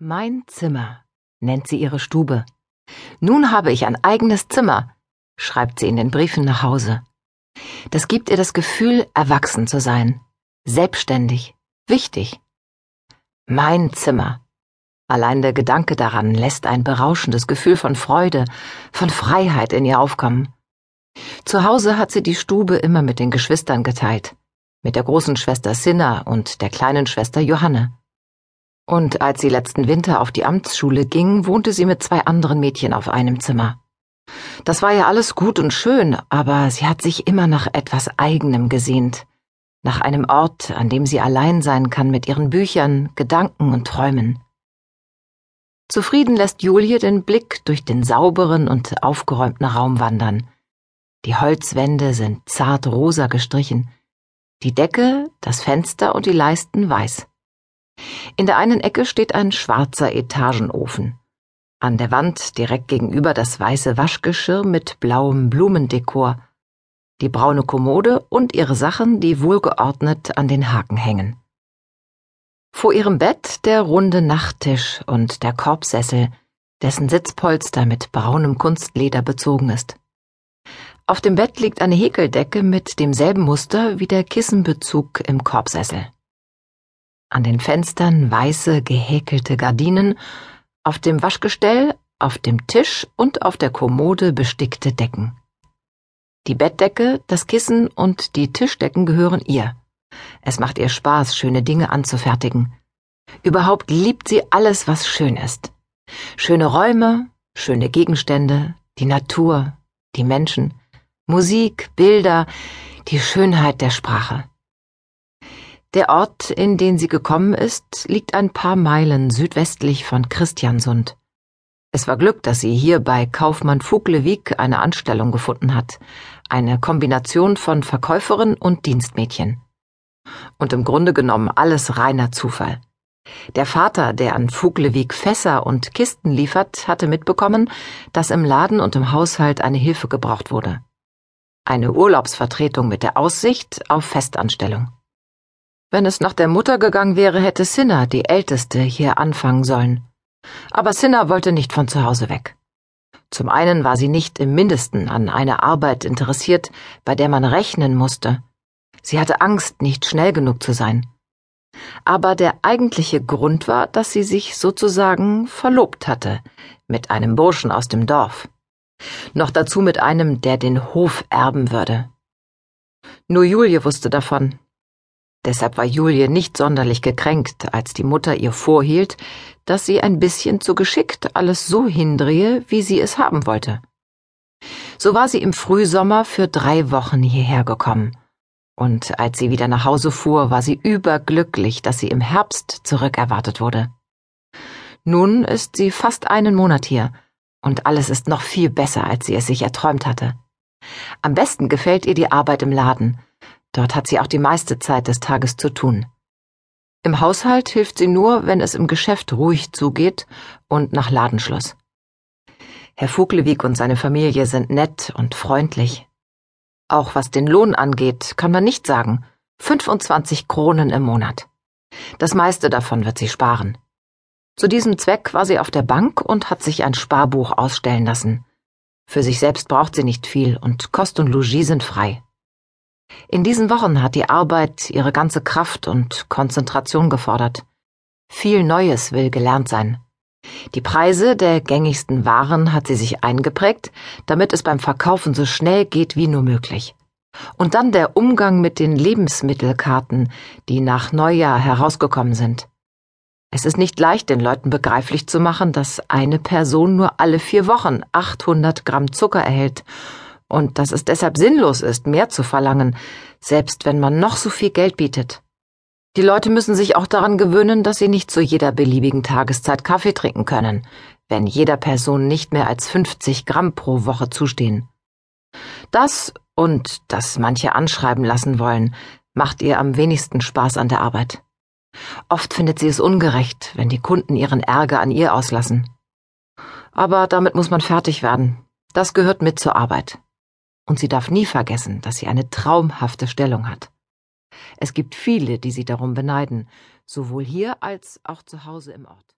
Mein Zimmer nennt sie ihre Stube. Nun habe ich ein eigenes Zimmer, schreibt sie in den Briefen nach Hause. Das gibt ihr das Gefühl, erwachsen zu sein, selbstständig, wichtig. Mein Zimmer. Allein der Gedanke daran lässt ein berauschendes Gefühl von Freude, von Freiheit in ihr aufkommen. Zu Hause hat sie die Stube immer mit den Geschwistern geteilt, mit der großen Schwester Sinna und der kleinen Schwester Johanne. Und als sie letzten Winter auf die Amtsschule ging, wohnte sie mit zwei anderen Mädchen auf einem Zimmer. Das war ja alles gut und schön, aber sie hat sich immer nach etwas Eigenem gesehnt, nach einem Ort, an dem sie allein sein kann mit ihren Büchern, Gedanken und Träumen. Zufrieden lässt Julie den Blick durch den sauberen und aufgeräumten Raum wandern. Die Holzwände sind zart rosa gestrichen, die Decke, das Fenster und die Leisten weiß. In der einen Ecke steht ein schwarzer Etagenofen. An der Wand direkt gegenüber das weiße Waschgeschirr mit blauem Blumendekor, die braune Kommode und ihre Sachen, die wohlgeordnet an den Haken hängen. Vor ihrem Bett der runde Nachttisch und der Korbsessel, dessen Sitzpolster mit braunem Kunstleder bezogen ist. Auf dem Bett liegt eine Häkeldecke mit demselben Muster wie der Kissenbezug im Korbsessel an den Fenstern weiße gehäkelte Gardinen, auf dem Waschgestell, auf dem Tisch und auf der Kommode bestickte Decken. Die Bettdecke, das Kissen und die Tischdecken gehören ihr. Es macht ihr Spaß, schöne Dinge anzufertigen. Überhaupt liebt sie alles, was schön ist. Schöne Räume, schöne Gegenstände, die Natur, die Menschen, Musik, Bilder, die Schönheit der Sprache. Der Ort, in den sie gekommen ist, liegt ein paar Meilen südwestlich von Christiansund. Es war Glück, dass sie hier bei Kaufmann Fuglewig eine Anstellung gefunden hat, eine Kombination von Verkäuferin und Dienstmädchen. Und im Grunde genommen alles reiner Zufall. Der Vater, der an Fuglewig Fässer und Kisten liefert, hatte mitbekommen, dass im Laden und im Haushalt eine Hilfe gebraucht wurde. Eine Urlaubsvertretung mit der Aussicht auf Festanstellung. Wenn es nach der Mutter gegangen wäre, hätte Sinna, die Älteste, hier anfangen sollen. Aber Sinna wollte nicht von zu Hause weg. Zum einen war sie nicht im mindesten an eine Arbeit interessiert, bei der man rechnen musste. Sie hatte Angst, nicht schnell genug zu sein. Aber der eigentliche Grund war, dass sie sich sozusagen verlobt hatte mit einem Burschen aus dem Dorf. Noch dazu mit einem, der den Hof erben würde. Nur Julie wusste davon, Deshalb war Julie nicht sonderlich gekränkt, als die Mutter ihr vorhielt, dass sie ein bisschen zu geschickt alles so hindrehe, wie sie es haben wollte. So war sie im Frühsommer für drei Wochen hierher gekommen, und als sie wieder nach Hause fuhr, war sie überglücklich, dass sie im Herbst zurückerwartet wurde. Nun ist sie fast einen Monat hier, und alles ist noch viel besser, als sie es sich erträumt hatte. Am besten gefällt ihr die Arbeit im Laden, Dort hat sie auch die meiste Zeit des Tages zu tun. Im Haushalt hilft sie nur, wenn es im Geschäft ruhig zugeht und nach Ladenschluss. Herr Fuglewig und seine Familie sind nett und freundlich. Auch was den Lohn angeht, kann man nicht sagen. 25 Kronen im Monat. Das meiste davon wird sie sparen. Zu diesem Zweck war sie auf der Bank und hat sich ein Sparbuch ausstellen lassen. Für sich selbst braucht sie nicht viel und Kost und Logis sind frei. In diesen Wochen hat die Arbeit ihre ganze Kraft und Konzentration gefordert. Viel Neues will gelernt sein. Die Preise der gängigsten Waren hat sie sich eingeprägt, damit es beim Verkaufen so schnell geht wie nur möglich. Und dann der Umgang mit den Lebensmittelkarten, die nach Neujahr herausgekommen sind. Es ist nicht leicht, den Leuten begreiflich zu machen, dass eine Person nur alle vier Wochen 800 Gramm Zucker erhält und dass es deshalb sinnlos ist, mehr zu verlangen, selbst wenn man noch so viel Geld bietet. Die Leute müssen sich auch daran gewöhnen, dass sie nicht zu jeder beliebigen Tageszeit Kaffee trinken können, wenn jeder Person nicht mehr als 50 Gramm pro Woche zustehen. Das und dass manche anschreiben lassen wollen, macht ihr am wenigsten Spaß an der Arbeit. Oft findet sie es ungerecht, wenn die Kunden ihren Ärger an ihr auslassen. Aber damit muss man fertig werden. Das gehört mit zur Arbeit und sie darf nie vergessen, dass sie eine traumhafte Stellung hat. Es gibt viele, die sie darum beneiden, sowohl hier als auch zu Hause im Ort.